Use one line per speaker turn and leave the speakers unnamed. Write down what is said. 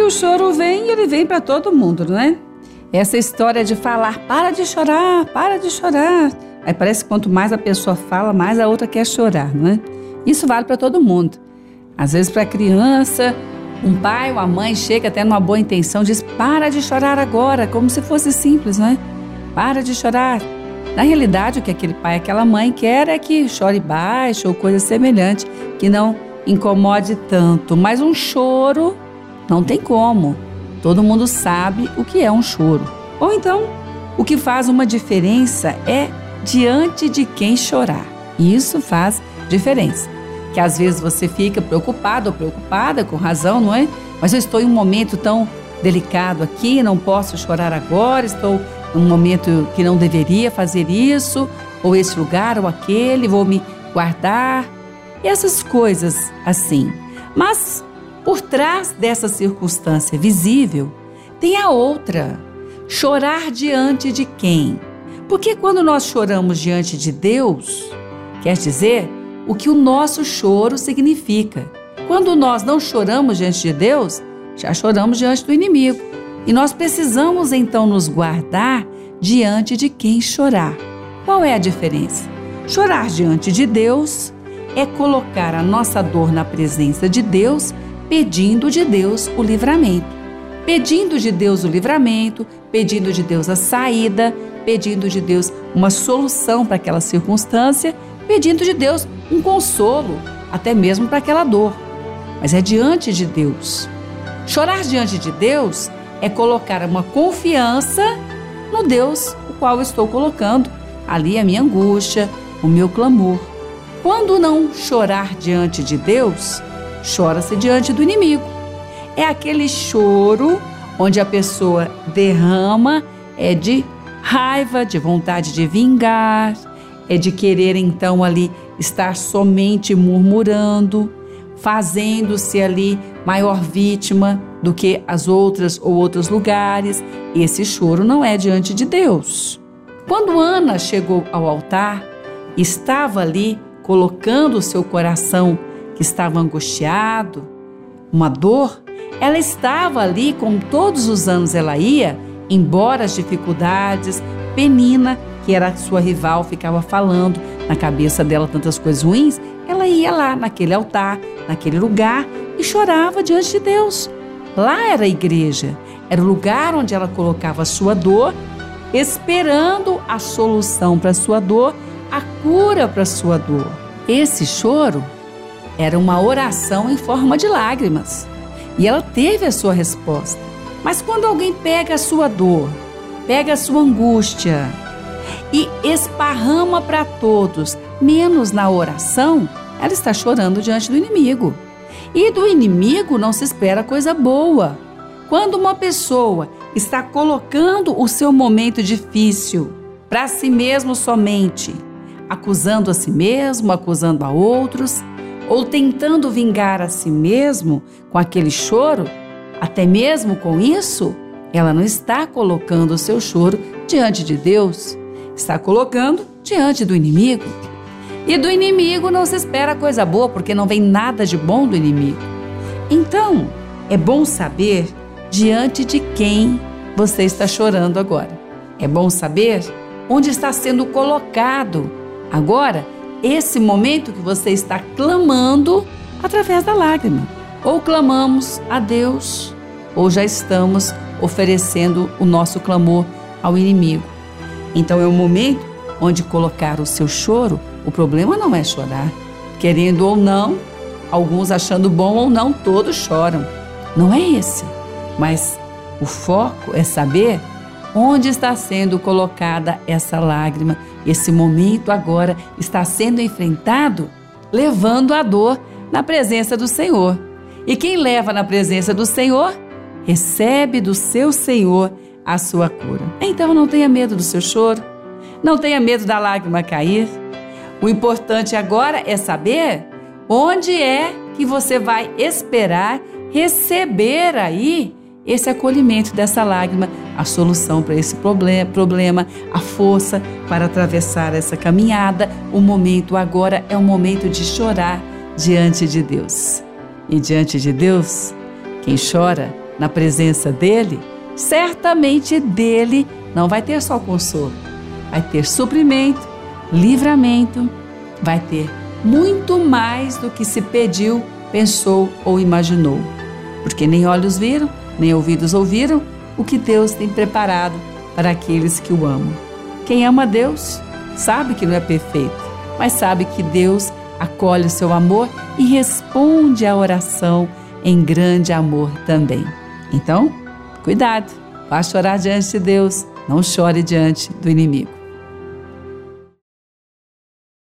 que o choro vem e ele vem para todo mundo, não é? Essa história de falar, para de chorar, para de chorar. Aí parece que quanto mais a pessoa fala, mais a outra quer chorar, não é? Isso vale para todo mundo. Às vezes para a criança, um pai ou a mãe chega até numa boa intenção, diz: para de chorar agora, como se fosse simples, não é? Para de chorar. Na realidade, o que aquele pai aquela mãe quer é que chore baixo ou coisa semelhante, que não incomode tanto. Mas um choro não tem como. Todo mundo sabe o que é um choro. Ou então, o que faz uma diferença é diante de quem chorar. Isso faz diferença. Que às vezes você fica preocupado ou preocupada, com razão, não é? Mas eu estou em um momento tão delicado aqui, não posso chorar agora, estou num momento que não deveria fazer isso, ou esse lugar ou aquele, vou me guardar. E essas coisas assim. Mas por trás dessa circunstância visível, tem a outra. Chorar diante de quem? Porque quando nós choramos diante de Deus, quer dizer o que o nosso choro significa. Quando nós não choramos diante de Deus, já choramos diante do inimigo. E nós precisamos então nos guardar diante de quem chorar. Qual é a diferença? Chorar diante de Deus é colocar a nossa dor na presença de Deus, pedindo de Deus o livramento. Pedindo de Deus o livramento, pedindo de Deus a saída, pedindo de Deus uma solução para aquela circunstância, pedindo de Deus um consolo, até mesmo para aquela dor. Mas é diante de Deus. Chorar diante de Deus é colocar uma confiança no Deus o qual estou colocando ali a minha angústia, o meu clamor. Quando não chorar diante de Deus, chora-se diante do inimigo. É aquele choro onde a pessoa derrama é de raiva, de vontade de vingar, é de querer então ali estar somente murmurando, fazendo-se ali maior vítima do que as outras ou outros lugares. Esse choro não é diante de Deus. Quando Ana chegou ao altar, estava ali colocando o seu coração estava angustiado, uma dor, ela estava ali como todos os anos ela ia, embora as dificuldades, Penina, que era sua rival, ficava falando na cabeça dela tantas coisas ruins, ela ia lá naquele altar, naquele lugar e chorava diante de Deus. Lá era a igreja, era o lugar onde ela colocava a sua dor, esperando a solução para a sua dor, a cura para a sua dor. Esse choro era uma oração em forma de lágrimas. E ela teve a sua resposta. Mas quando alguém pega a sua dor, pega a sua angústia e esparrama para todos, menos na oração, ela está chorando diante do inimigo. E do inimigo não se espera coisa boa. Quando uma pessoa está colocando o seu momento difícil para si mesmo somente, acusando a si mesmo, acusando a outros, ou tentando vingar a si mesmo com aquele choro, até mesmo com isso, ela não está colocando o seu choro diante de Deus, está colocando diante do inimigo. E do inimigo não se espera coisa boa, porque não vem nada de bom do inimigo. Então, é bom saber diante de quem você está chorando agora. É bom saber onde está sendo colocado agora esse momento que você está clamando através da lágrima. Ou clamamos a Deus, ou já estamos oferecendo o nosso clamor ao inimigo. Então é o momento onde colocar o seu choro o problema não é chorar. Querendo ou não, alguns achando bom ou não, todos choram. Não é esse. Mas o foco é saber onde está sendo colocada essa lágrima. Esse momento agora está sendo enfrentado levando a dor na presença do Senhor. E quem leva na presença do Senhor, recebe do seu Senhor a sua cura. Então não tenha medo do seu choro, não tenha medo da lágrima cair. O importante agora é saber onde é que você vai esperar receber aí esse acolhimento dessa lágrima, a solução para esse problema, a força para atravessar essa caminhada. O momento agora é o momento de chorar diante de Deus. E diante de Deus, quem chora na presença dele, certamente dele não vai ter só consolo, vai ter suprimento, livramento, vai ter muito mais do que se pediu, pensou ou imaginou. Porque nem olhos viram, nem ouvidos ouviram o que Deus tem preparado para aqueles que o amam. Quem ama Deus sabe que não é perfeito, mas sabe que Deus acolhe o seu amor e responde à oração em grande amor também. Então, cuidado, vá chorar diante de Deus, não chore diante do inimigo.